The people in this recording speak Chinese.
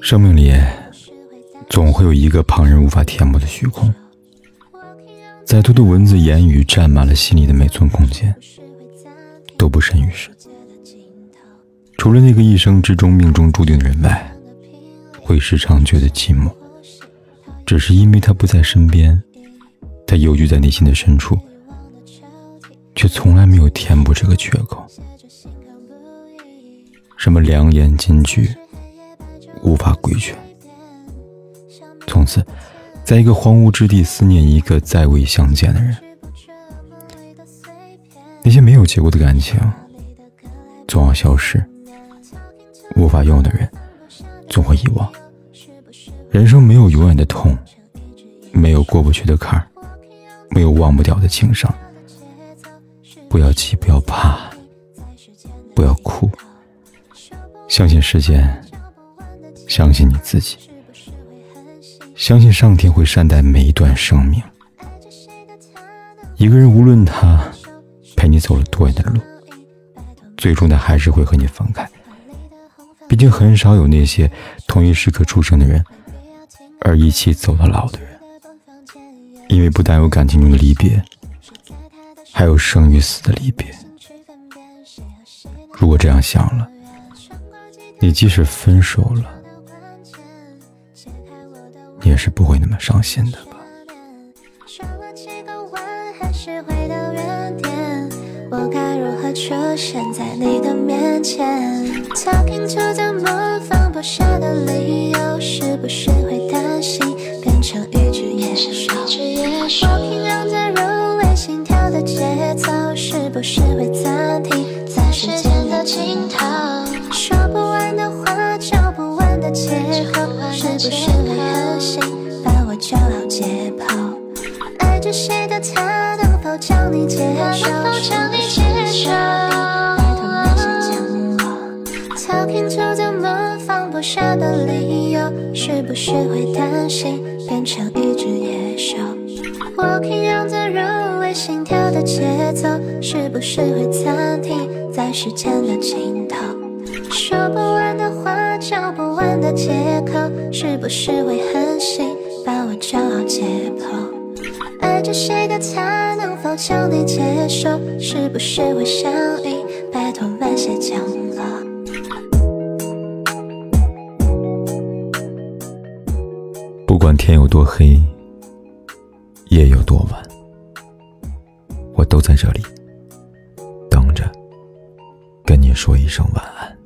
生命里总会有一个旁人无法填补的虚空，再多的文字言语占满了心里的每寸空间，都不甚于事。除了那个一生之中命中注定的人外，会时常觉得寂寞，只是因为他不在身边，他犹豫在内心的深处，却从来没有填补这个缺口。什么良言金句，无法规劝。从此，在一个荒芜之地思念一个再未相见的人。那些没有结果的感情，总要消失。无法拥有的人，总会遗忘。人生没有永远的痛，没有过不去的坎，没有忘不掉的情伤。不要急，不要怕，不要哭。相信时间，相信你自己，相信上天会善待每一段生命。一个人无论他陪你走了多远的路，最终他还是会和你分开。毕竟很少有那些同一时刻出生的人，而一起走到老的人。因为不但有感情中的离别，还有生与死的离别。如果这样想了。你即使分手了，也是不会那么伤心的吧？我该如何出现在你的面前？Talking to the moon，放不下的理由，是不是会担心变成一只野兽？Walking on the road，心跳的节奏，是不是会暂停我叫好解剖？爱着谁的他，能否将你接受？拜托那些降落，Talking to the moon，放不下的理由，是不是会担心变成一只野兽？Walking on the road，为心跳的节奏，是不是会暂停在时间的尽头？说不完的话，找不完的借口，是不是会狠心把我叫好解剖？爱着谁的他，能否将你接受？是不是会想你？拜托慢些降落。不管天有多黑，夜有多晚，我都在这里等着，跟你说一声晚安。